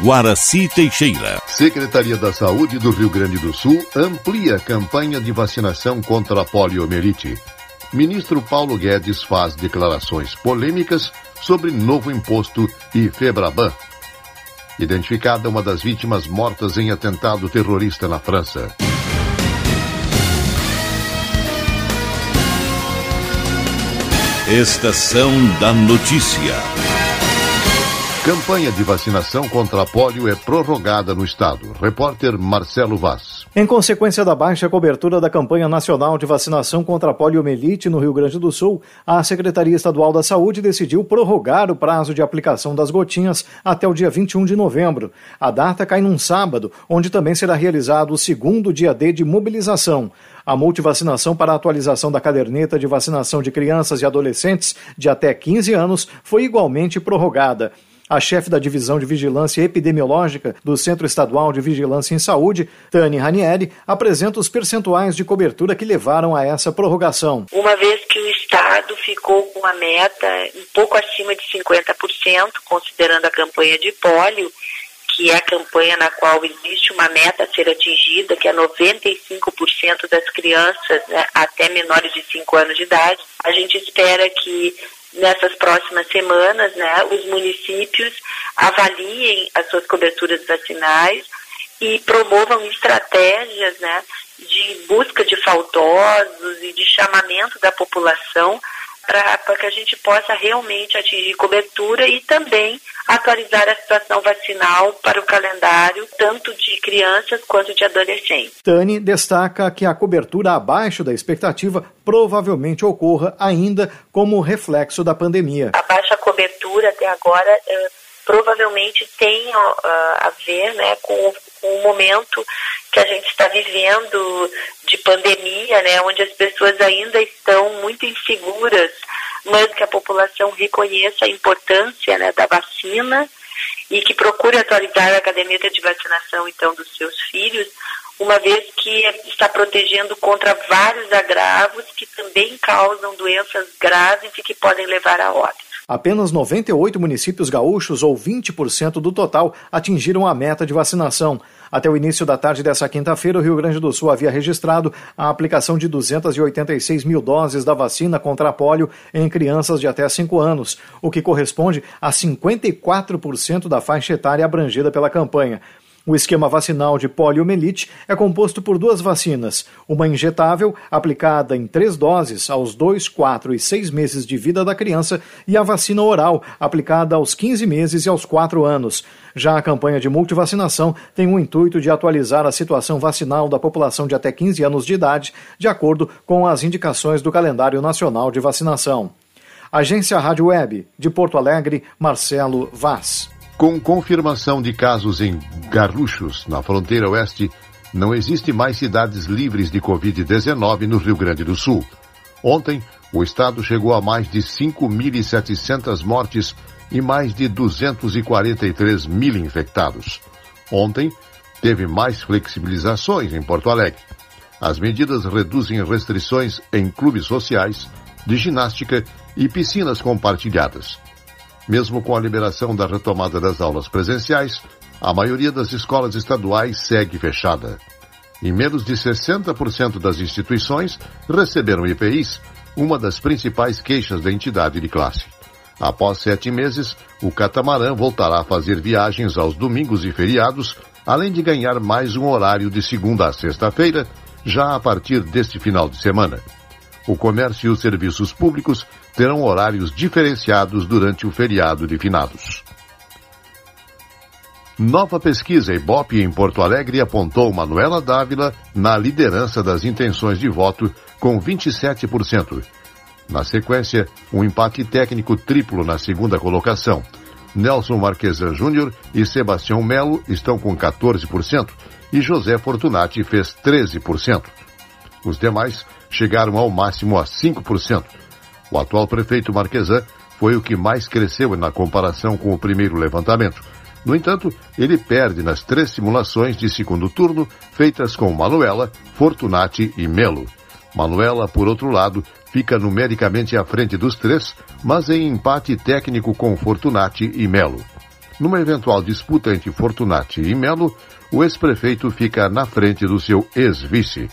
Guaraci Teixeira. Secretaria da Saúde do Rio Grande do Sul amplia a campanha de vacinação contra a poliomielite. Ministro Paulo Guedes faz declarações polêmicas sobre novo imposto e Febraban. Identificada uma das vítimas mortas em atentado terrorista na França. Estação da Notícia. Campanha de vacinação contra a polio é prorrogada no estado. Repórter Marcelo Vaz. Em consequência da baixa cobertura da campanha nacional de vacinação contra poliomielite no Rio Grande do Sul, a Secretaria Estadual da Saúde decidiu prorrogar o prazo de aplicação das gotinhas até o dia 21 de novembro. A data cai num sábado, onde também será realizado o segundo dia D de mobilização. A multivacinação para a atualização da caderneta de vacinação de crianças e adolescentes de até 15 anos foi igualmente prorrogada. A chefe da Divisão de Vigilância Epidemiológica do Centro Estadual de Vigilância em Saúde, Tani Ranieri, apresenta os percentuais de cobertura que levaram a essa prorrogação. Uma vez que o Estado ficou com a meta um pouco acima de 50%, considerando a campanha de pólio, que é a campanha na qual existe uma meta a ser atingida, que é 95% das crianças né, até menores de 5 anos de idade. A gente espera que nessas próximas semanas, né, os municípios avaliem as suas coberturas vacinais e promovam estratégias, né, de busca de faltosos e de chamamento da população para que a gente possa realmente atingir cobertura e também atualizar a situação vacinal para o calendário, tanto de crianças quanto de adolescentes. Tani destaca que a cobertura abaixo da expectativa provavelmente ocorra ainda como reflexo da pandemia. A baixa cobertura até agora uh, provavelmente tem uh, a ver né, com, com o momento que a gente está vivendo de pandemia, né, onde as pessoas ainda estão muito inseguras mas que a população reconheça a importância né, da vacina e que procure atualizar a caderneta de vacinação então dos seus filhos, uma vez que está protegendo contra vários agravos que também causam doenças graves e que podem levar a óbito. Apenas 98 municípios gaúchos, ou 20% do total, atingiram a meta de vacinação. Até o início da tarde dessa quinta-feira, o Rio Grande do Sul havia registrado a aplicação de 286 mil doses da vacina contra a polio em crianças de até 5 anos, o que corresponde a 54% da faixa etária abrangida pela campanha. O esquema vacinal de poliomielite é composto por duas vacinas, uma injetável, aplicada em três doses aos 2, 4 e 6 meses de vida da criança, e a vacina oral, aplicada aos 15 meses e aos 4 anos. Já a campanha de multivacinação tem o intuito de atualizar a situação vacinal da população de até 15 anos de idade, de acordo com as indicações do calendário nacional de vacinação. Agência Rádio Web, de Porto Alegre, Marcelo Vaz. Com confirmação de casos em Garruchos, na fronteira oeste, não existe mais cidades livres de Covid-19 no Rio Grande do Sul. Ontem, o estado chegou a mais de 5.700 mortes e mais de 243 mil infectados. Ontem, teve mais flexibilizações em Porto Alegre. As medidas reduzem restrições em clubes sociais, de ginástica e piscinas compartilhadas. Mesmo com a liberação da retomada das aulas presenciais, a maioria das escolas estaduais segue fechada. E menos de 60% das instituições receberam IPIs, uma das principais queixas da entidade de classe. Após sete meses, o catamarã voltará a fazer viagens aos domingos e feriados, além de ganhar mais um horário de segunda a sexta-feira, já a partir deste final de semana. O comércio e os serviços públicos terão horários diferenciados durante o feriado de finados. Nova pesquisa Ibope em Porto Alegre apontou Manuela Dávila na liderança das intenções de voto com 27%. Na sequência, um empate técnico triplo na segunda colocação. Nelson Marquesan Júnior e Sebastião Melo estão com 14% e José Fortunati fez 13%. Os demais chegaram ao máximo a 5%. O atual prefeito Marquesan foi o que mais cresceu na comparação com o primeiro levantamento. No entanto, ele perde nas três simulações de segundo turno feitas com Manuela, Fortunati e Melo. Manuela, por outro lado, fica numericamente à frente dos três, mas em empate técnico com Fortunati e Melo. Numa eventual disputa entre Fortunati e Melo, o ex-prefeito fica na frente do seu ex-vice.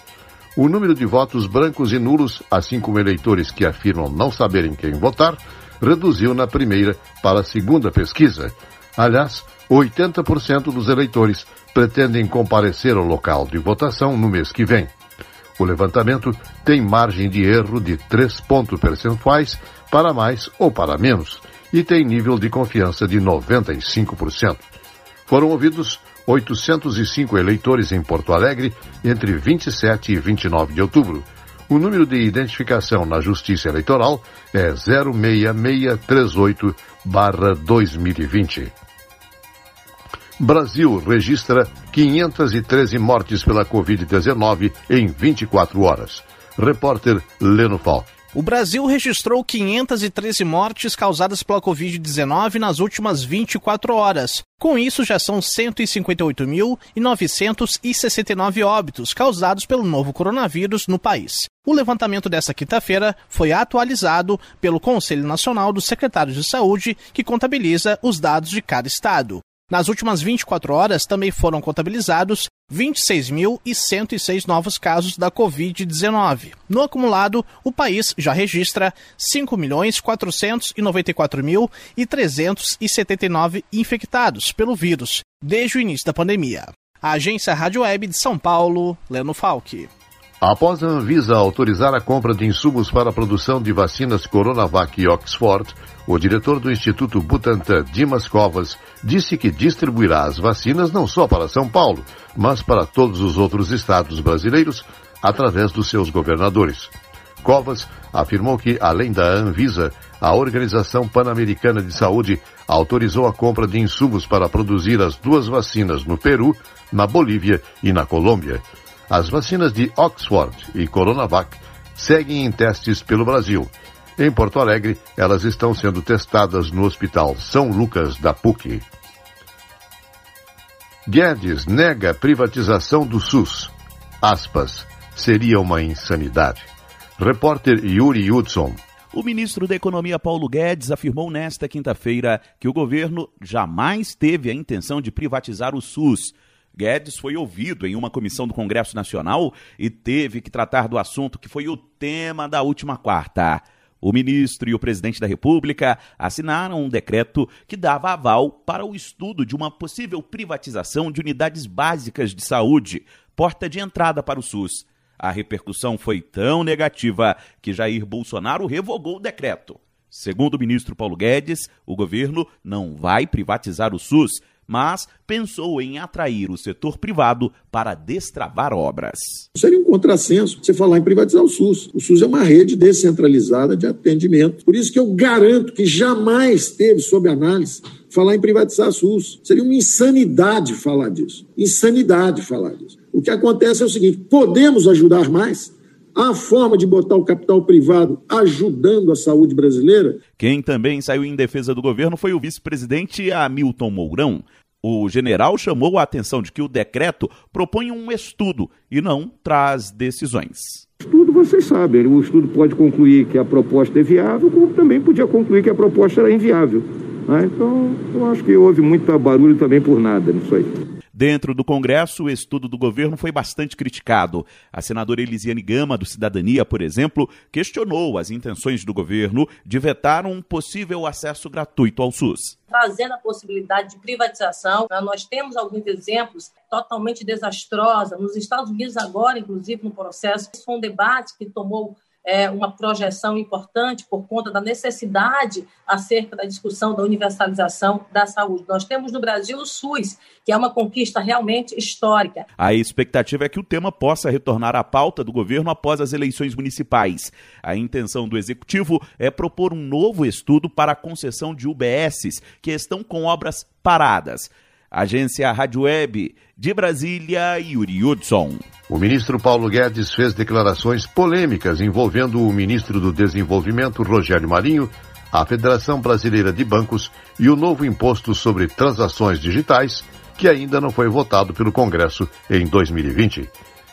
O número de votos brancos e nulos, assim como eleitores que afirmam não saberem quem votar, reduziu na primeira para a segunda pesquisa. Aliás, 80% dos eleitores pretendem comparecer ao local de votação no mês que vem. O levantamento tem margem de erro de 3 pontos percentuais para mais ou para menos e tem nível de confiança de 95%. Foram ouvidos 805 eleitores em Porto Alegre entre 27 e 29 de outubro. O número de identificação na Justiça Eleitoral é 06638-2020. Brasil registra 513 mortes pela Covid-19 em 24 horas. Repórter Leno Falk. O Brasil registrou 513 mortes causadas pela Covid-19 nas últimas 24 horas. Com isso, já são 158.969 óbitos causados pelo novo coronavírus no país. O levantamento dessa quinta-feira foi atualizado pelo Conselho Nacional dos Secretários de Saúde, que contabiliza os dados de cada estado. Nas últimas 24 horas, também foram contabilizados 26.106 novos casos da Covid-19. No acumulado, o país já registra 5.494.379 infectados pelo vírus desde o início da pandemia. A agência Rádio Web de São Paulo, Leno Falck. Após a Anvisa autorizar a compra de insumos para a produção de vacinas Coronavac e Oxford, o diretor do Instituto Butantan, Dimas Covas, disse que distribuirá as vacinas não só para São Paulo, mas para todos os outros estados brasileiros através dos seus governadores. Covas afirmou que, além da Anvisa, a Organização Pan-Americana de Saúde autorizou a compra de insumos para produzir as duas vacinas no Peru, na Bolívia e na Colômbia. As vacinas de Oxford e Coronavac seguem em testes pelo Brasil. Em Porto Alegre, elas estão sendo testadas no Hospital São Lucas da PUC. Guedes nega privatização do SUS. Aspas, seria uma insanidade. Repórter Yuri Hudson. O ministro da Economia Paulo Guedes afirmou nesta quinta-feira que o governo jamais teve a intenção de privatizar o SUS Guedes foi ouvido em uma comissão do Congresso Nacional e teve que tratar do assunto que foi o tema da última quarta. O ministro e o presidente da República assinaram um decreto que dava aval para o estudo de uma possível privatização de unidades básicas de saúde, porta de entrada para o SUS. A repercussão foi tão negativa que Jair Bolsonaro revogou o decreto. Segundo o ministro Paulo Guedes, o governo não vai privatizar o SUS, mas pensou em atrair o setor privado para destravar obras. Seria um contrassenso você falar em privatizar o SUS. O SUS é uma rede descentralizada de atendimento. Por isso que eu garanto que jamais teve sob análise falar em privatizar o SUS. Seria uma insanidade falar disso. Insanidade falar disso. O que acontece é o seguinte: podemos ajudar mais? Há forma de botar o capital privado ajudando a saúde brasileira? Quem também saiu em defesa do governo foi o vice-presidente Hamilton Mourão. O general chamou a atenção de que o decreto propõe um estudo e não traz decisões. Estudo, vocês sabem, o estudo pode concluir que a proposta é viável, como também podia concluir que a proposta era inviável. Né? Então, eu acho que houve muito barulho também por nada nisso aí. Dentro do Congresso, o estudo do governo foi bastante criticado. A senadora Elisiane Gama, do Cidadania, por exemplo, questionou as intenções do governo de vetar um possível acesso gratuito ao SUS. Trazendo a possibilidade de privatização, né, nós temos alguns exemplos totalmente desastrosos. Nos Estados Unidos, agora, inclusive, no processo, isso foi um debate que tomou é, uma projeção importante por conta da necessidade acerca da discussão da universalização da saúde. Nós temos no Brasil o SUS, que é uma conquista realmente histórica. A expectativa é que o tema possa retornar à pauta do governo após as eleições municipais. A intenção do executivo é propor um novo estudo para a concessão de UBSs que estão com obras paradas. Agência Rádio Web de Brasília, Yuri Hudson. O ministro Paulo Guedes fez declarações polêmicas envolvendo o ministro do Desenvolvimento, Rogério Marinho, a Federação Brasileira de Bancos e o novo imposto sobre transações digitais, que ainda não foi votado pelo Congresso em 2020.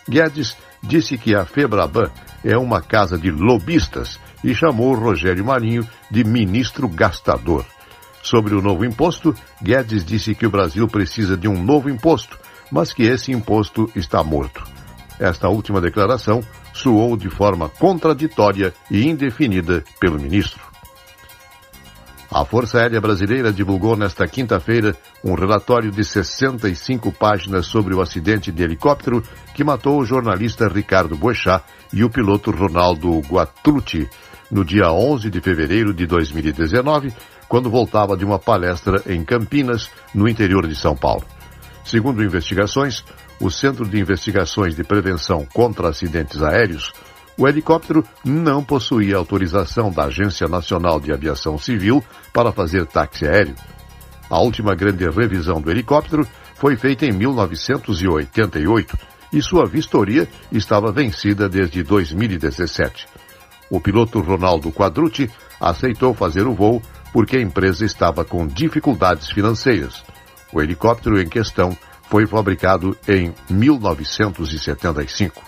Guedes disse que a Febraban é uma casa de lobistas e chamou Rogério Marinho de ministro gastador. Sobre o novo imposto, Guedes disse que o Brasil precisa de um novo imposto, mas que esse imposto está morto. Esta última declaração soou de forma contraditória e indefinida pelo ministro. A Força Aérea Brasileira divulgou nesta quinta-feira um relatório de 65 páginas sobre o acidente de helicóptero que matou o jornalista Ricardo Boechat e o piloto Ronaldo Guatrucci no dia 11 de fevereiro de 2019, quando voltava de uma palestra em Campinas, no interior de São Paulo. Segundo investigações, o Centro de Investigações de Prevenção contra Acidentes Aéreos, o helicóptero não possuía autorização da Agência Nacional de Aviação Civil para fazer táxi aéreo. A última grande revisão do helicóptero foi feita em 1988 e sua vistoria estava vencida desde 2017. O piloto Ronaldo Quadrucci aceitou fazer o voo porque a empresa estava com dificuldades financeiras. O helicóptero em questão foi fabricado em 1975.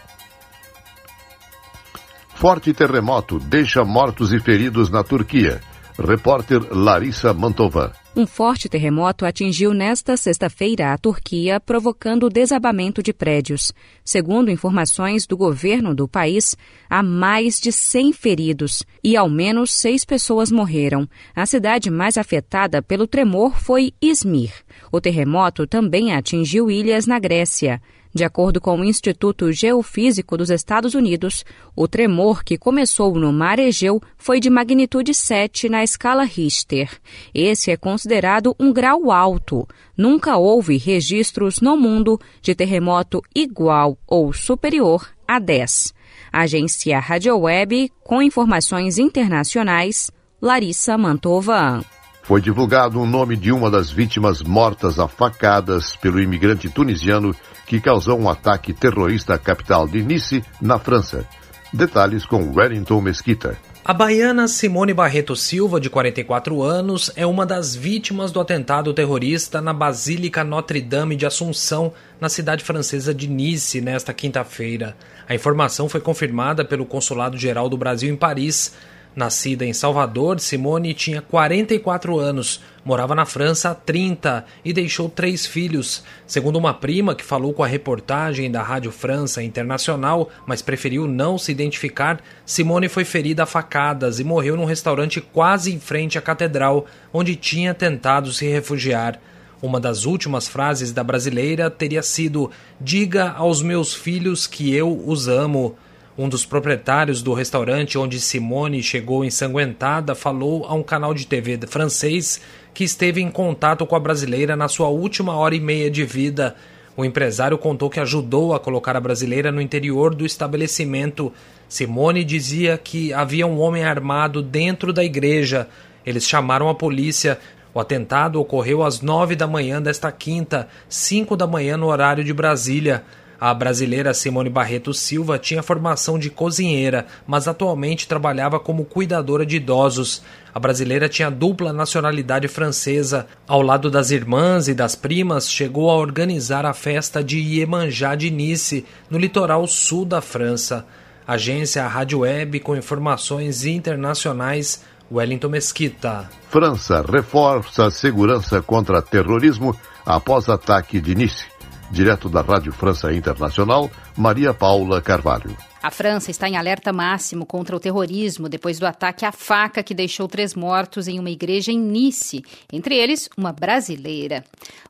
Forte terremoto deixa mortos e feridos na Turquia. Repórter Larissa Mantovan. Um forte terremoto atingiu nesta sexta-feira a Turquia, provocando o desabamento de prédios. Segundo informações do governo do país, há mais de 100 feridos e ao menos seis pessoas morreram. A cidade mais afetada pelo tremor foi Izmir. O terremoto também atingiu ilhas na Grécia. De acordo com o Instituto Geofísico dos Estados Unidos, o tremor que começou no Mar Egeu foi de magnitude 7 na escala Richter. Esse é considerado um grau alto. Nunca houve registros no mundo de terremoto igual ou superior a 10. Agência Rádio Web com informações internacionais, Larissa Mantova. Foi divulgado o nome de uma das vítimas mortas a facadas pelo imigrante tunisiano que causou um ataque terrorista à capital de Nice, na França. Detalhes com Wellington Mesquita. A baiana Simone Barreto Silva, de 44 anos, é uma das vítimas do atentado terrorista na Basílica Notre-Dame de Assunção, na cidade francesa de Nice, nesta quinta-feira. A informação foi confirmada pelo Consulado Geral do Brasil em Paris. Nascida em Salvador, Simone tinha 44 anos, morava na França há 30 e deixou três filhos. Segundo uma prima que falou com a reportagem da Rádio França Internacional, mas preferiu não se identificar, Simone foi ferida a facadas e morreu num restaurante quase em frente à catedral, onde tinha tentado se refugiar. Uma das últimas frases da brasileira teria sido: Diga aos meus filhos que eu os amo. Um dos proprietários do restaurante onde Simone chegou ensanguentada falou a um canal de TV francês que esteve em contato com a brasileira na sua última hora e meia de vida. O empresário contou que ajudou a colocar a brasileira no interior do estabelecimento. Simone dizia que havia um homem armado dentro da igreja. Eles chamaram a polícia. O atentado ocorreu às nove da manhã desta quinta, cinco da manhã no horário de Brasília. A brasileira Simone Barreto Silva tinha formação de cozinheira, mas atualmente trabalhava como cuidadora de idosos. A brasileira tinha dupla nacionalidade francesa. Ao lado das irmãs e das primas, chegou a organizar a festa de Iemanjá de Nice, no litoral sul da França. Agência Rádio Web com informações internacionais. Wellington Mesquita. França reforça a segurança contra terrorismo após ataque de Nice. Direto da Rádio França Internacional, Maria Paula Carvalho. A França está em alerta máximo contra o terrorismo depois do ataque à faca que deixou três mortos em uma igreja em Nice, entre eles uma brasileira.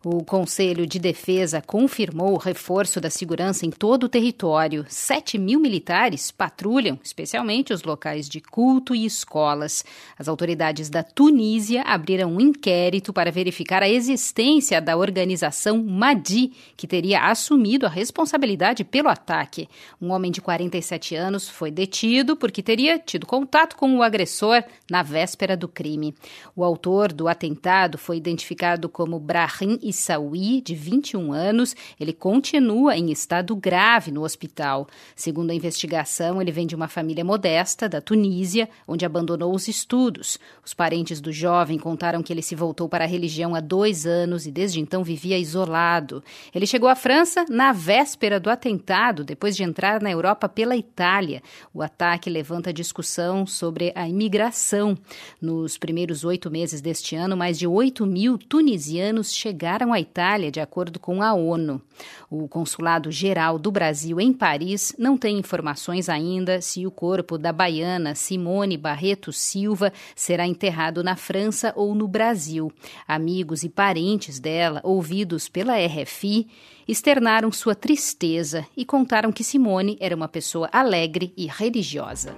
O Conselho de Defesa confirmou o reforço da segurança em todo o território. Sete mil militares patrulham, especialmente os locais de culto e escolas. As autoridades da Tunísia abriram um inquérito para verificar a existência da organização Madi, que teria assumido a responsabilidade pelo ataque. Um homem de 45 37 anos, foi detido porque teria tido contato com o agressor na véspera do crime. O autor do atentado foi identificado como Brahim Issaoui, de 21 anos. Ele continua em estado grave no hospital. Segundo a investigação, ele vem de uma família modesta da Tunísia, onde abandonou os estudos. Os parentes do jovem contaram que ele se voltou para a religião há dois anos e desde então vivia isolado. Ele chegou à França na véspera do atentado, depois de entrar na Europa pela pela Itália. O ataque levanta discussão sobre a imigração. Nos primeiros oito meses deste ano, mais de 8 mil tunisianos chegaram à Itália, de acordo com a ONU. O Consulado Geral do Brasil em Paris não tem informações ainda se o corpo da baiana Simone Barreto Silva será enterrado na França ou no Brasil. Amigos e parentes dela, ouvidos pela RFI, externaram sua tristeza e contaram que Simone era uma pessoa alegre e religiosa.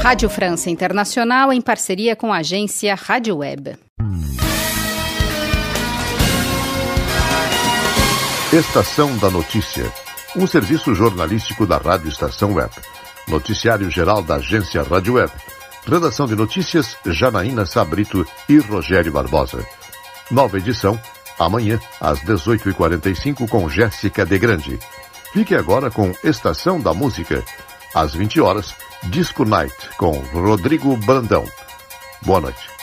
Rádio França Internacional em parceria com a agência Rádio Web. Estação da Notícia, um serviço jornalístico da Rádio Estação Web. Noticiário geral da agência Rádio Web. Redação de notícias Janaína Sabrito e Rogério Barbosa. Nova edição, amanhã, às 18h45, com Jéssica De Grande. Fique agora com Estação da Música. Às 20 horas, Disco Night, com Rodrigo Brandão. Boa noite.